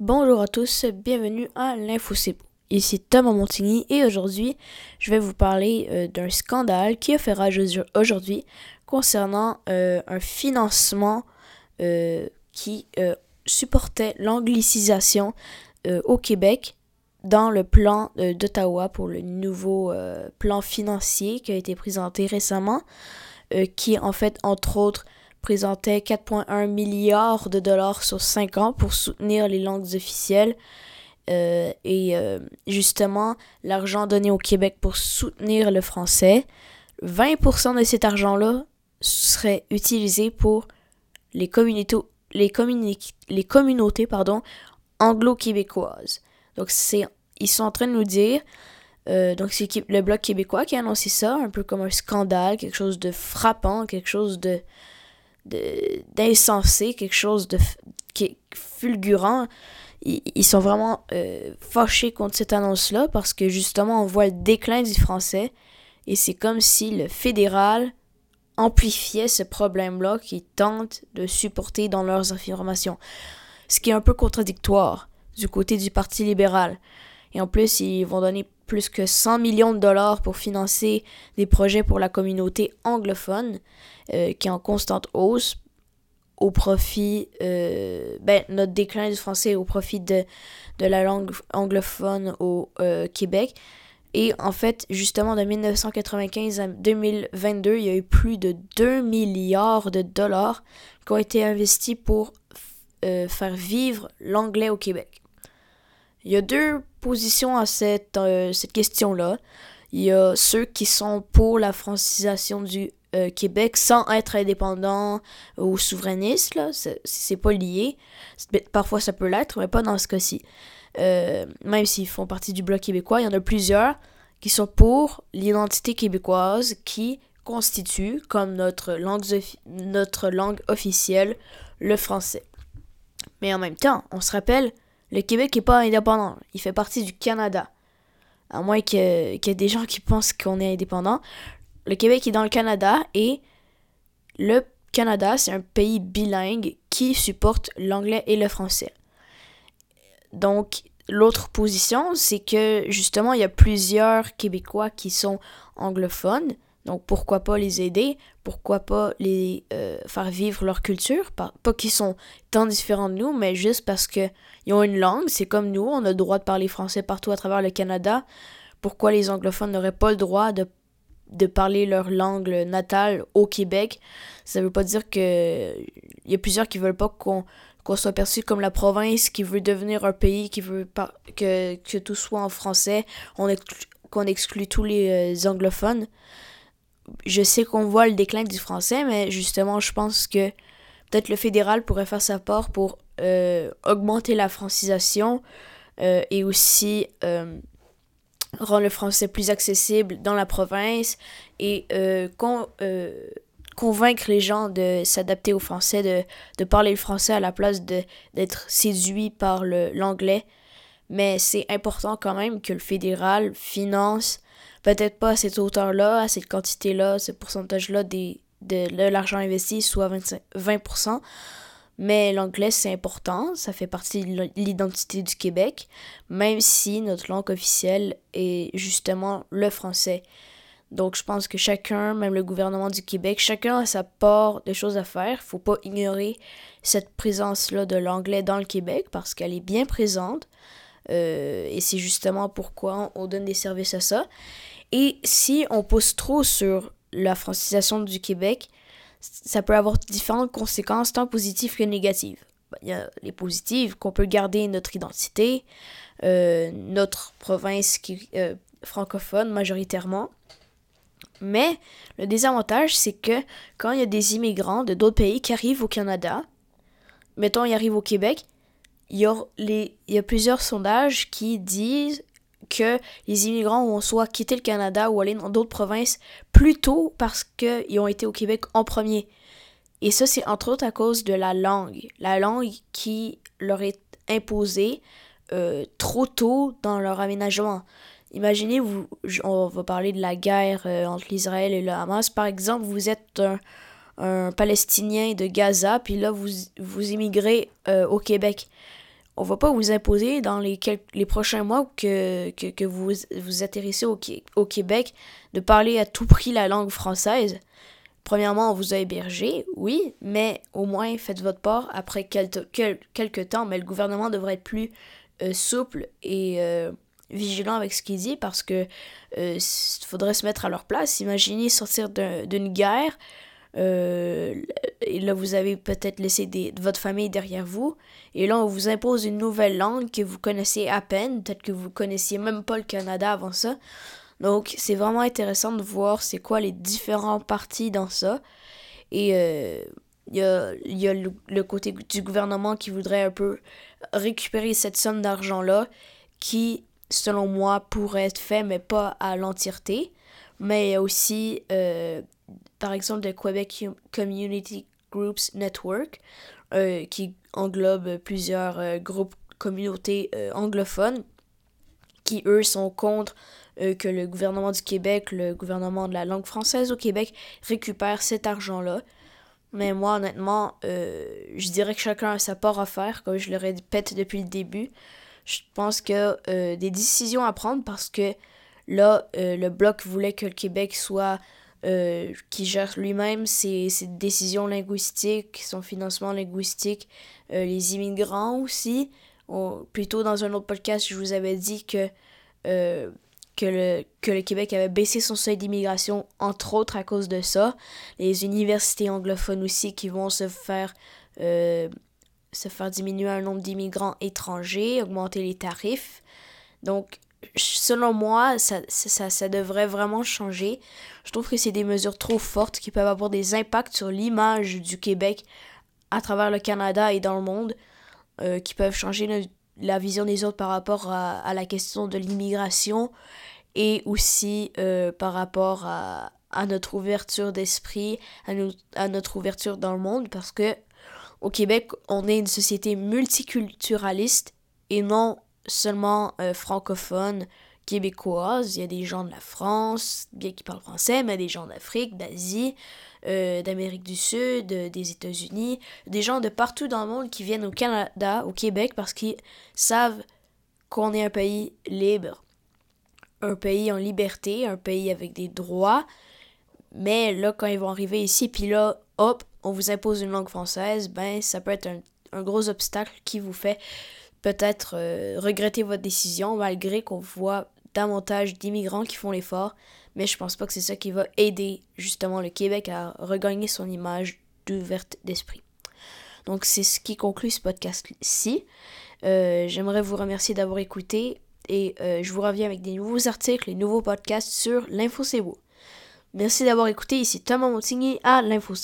Bonjour à tous, bienvenue à l'Info Ici Thomas Montigny et aujourd'hui, je vais vous parler euh, d'un scandale qui a fait rage aujourd'hui concernant euh, un financement euh, qui supportait l'anglicisation au Québec dans le plan d'Ottawa pour le nouveau plan financier qui a été présenté récemment, qui en fait, entre autres, présentait 4,1 milliards de dollars sur 5 ans pour soutenir les langues officielles. Euh, et euh, justement, l'argent donné au Québec pour soutenir le français, 20% de cet argent-là serait utilisé pour les les, les communautés anglo-québécoises. Donc, ils sont en train de nous dire, euh, donc c'est le Bloc québécois qui a annoncé ça, un peu comme un scandale, quelque chose de frappant, quelque chose de, d'insensé, quelque chose de fulgurant. Ils, sont vraiment euh, fâchés contre cette annonce-là parce que justement on voit le déclin du français et c'est comme si le fédéral amplifiait ce problème-là qu'ils tentent de supporter dans leurs affirmations. Ce qui est un peu contradictoire du côté du Parti libéral. Et en plus, ils vont donner plus que 100 millions de dollars pour financer des projets pour la communauté anglophone, euh, qui est en constante hausse au profit, euh, ben, notre déclin du français au profit de, de la langue anglophone au euh, Québec. Et en fait, justement, de 1995 à 2022, il y a eu plus de 2 milliards de dollars qui ont été investis pour faire vivre l'anglais au Québec. Il y a deux positions à cette, euh, cette question-là. Il y a ceux qui sont pour la francisation du euh, Québec sans être indépendant ou souverainiste. Là. C'est, pas lié. Parfois ça peut l'être, mais pas dans ce cas-ci. Euh, même s'ils font partie du Bloc québécois, il y en a plusieurs qui sont pour l'identité québécoise qui constitue comme notre langue, notre langue officielle le français. Mais en même temps, on se rappelle le Québec n'est pas indépendant. Il fait partie du Canada. À moins qu'il y ait des gens qui pensent qu'on est indépendant. Le Québec est dans le Canada et le Canada, c'est un pays bilingue qui supporte l'anglais et le français. Donc, l'autre position, c'est que justement, il y a plusieurs Québécois qui sont anglophones donc pourquoi pas les aider, pourquoi pas les euh, faire vivre leur culture, pas, qu'ils sont tant différents de nous, mais juste parce qu'ils ont une langue, c'est comme nous, on a le droit de parler français partout à travers le Canada. Pourquoi les anglophones n'auraient pas le droit de, de parler leur langue natale au Québec? Ça veut pas dire que il y a plusieurs qui veulent pas qu'on soit perçu comme la province qui veut devenir un pays qui veut pas que, que tout soit en français, on qu'on exclut tous les euh, anglophones je sais qu'on voit le déclin du français, mais justement, je pense que peut-être le fédéral pourrait faire sa part pour euh, augmenter la francisation euh, et aussi euh, rendre le français plus accessible dans la province et convaincre les gens de s'adapter au français, de, de, parler le français à la place d'être séduit par l'anglais. Mais c'est important quand même que le fédéral finance peut-être pas à cette hauteur-là, à cette quantité-là, ce pourcentage-là de, l'argent investi, soit 25, 20%. Mais l'anglais, c'est important, ça fait partie de l'identité du Québec, même si notre langue officielle est justement le français. Donc je pense que chacun, même le gouvernement du Québec, chacun a sa part de choses à faire. Faut pas ignorer cette présence-là de l'anglais dans le Québec parce qu'elle est bien présente. Euh, et c'est justement pourquoi on donne des services à ça. Et si on pousse trop sur la francisation du Québec, ça peut avoir différentes conséquences, tant positives que négatives. Ben, il y a les positives, qu'on peut garder notre identité, euh, notre province qui, euh, francophone majoritairement. Mais le désavantage, c'est que quand il y a des immigrants de d'autres pays qui arrivent au Canada, mettons, ils arrivent au Québec, il y, a plusieurs sondages qui disent que les immigrants vont soit quitter le Canada ou aller dans d'autres provinces plus tôt parce qu'ils ont été au Québec en premier. Et ça, c'est entre autres à cause de la langue. La langue qui leur est imposée euh, trop tôt dans leur aménagement. Imaginez, vous, on va parler de la guerre euh, entre l'Israël et le Hamas. Par exemple, vous êtes un, Palestinien de Gaza, puis là, vous, vous immigrez euh, au Québec on va pas vous imposer dans les, prochains mois que, vous vous atterrissez au, au Québec de parler à tout prix la langue française. Premièrement, on vous a hébergé, oui, mais au moins faites votre part après quelques, temps. Mais le gouvernement devrait être plus euh, souple et euh, vigilant avec ce qu'il dit parce que euh, faudrait se mettre à leur place. Imaginez sortir d'une guerre. Et là, vous avez peut-être laissé votre famille derrière vous. Et là, on vous impose une nouvelle langue que vous connaissez à peine. Peut-être que vous connaissiez même pas le Canada avant ça. Donc, c'est vraiment intéressant de voir c'est quoi les différents partis dans ça. Et euh, il y a, y a le, côté du gouvernement qui voudrait un peu récupérer cette somme d'argent-là qui, selon moi, pourrait être fait, mais pas à l'entièreté. Mais il y a aussi, euh, par exemple, le Quebec Community Groups Network, euh, qui englobe plusieurs groupes communautés anglophones, qui, eux, sont contre euh, que le gouvernement du Québec, le gouvernement de la langue française au Québec récupère cet argent-là. Mais moi, honnêtement, euh, je dirais que chacun a sa part à faire, comme je le répète depuis le début. Je pense que euh, des décisions à prendre parce que là, le Bloc voulait que le Québec soit qui gère lui-même ses, ses, décisions linguistiques, son financement linguistique, les immigrants aussi. plutôt dans un autre podcast, je vous avais dit que que le, que le Québec avait baissé son seuil d'immigration, entre autres à cause de ça. Les universités anglophones aussi qui vont se faire, euh, se faire diminuer un nombre d'immigrants étrangers, augmenter les tarifs. Donc, selon moi, ça, ça, ça devrait vraiment changer. Je trouve que c'est des mesures trop fortes qui peuvent avoir des impacts sur l'image du Québec à travers le Canada et dans le monde, euh, qui peuvent changer la vision des autres par rapport à, la question de l'immigration et aussi euh, par rapport à, notre ouverture d'esprit, à, à, notre ouverture dans le monde, parce que au Québec, on est une société multiculturaliste et non seulement euh, francophone, québécoise. Il y a des gens de la France, bien qui parlent français, mais des gens d'Afrique, d'Asie, euh, d'Amérique du Sud, des États-Unis, des gens de partout dans le monde qui viennent au Canada, au Québec, parce qu'ils savent qu'on est un pays libre, un pays en liberté, un pays avec des droits. Mais là, quand ils vont arriver ici, puis là, hop, on vous impose une langue française, ben ça peut être un gros obstacle qui vous fait peut-être euh, regretter votre décision, malgré qu'on voit davantage d'immigrants qui font l'effort. Mais je pense pas que c'est ça qui va aider justement le Québec à regagner son image d'ouverte d'esprit. Donc c'est ce qui conclut ce podcast-ci. Euh, j'aimerais vous remercier d'avoir écouté et euh, je vous reviens avec des nouveaux articles et nouveaux podcasts sur l'Info Merci d'avoir écouté, ici Thomas Montigny à l'Info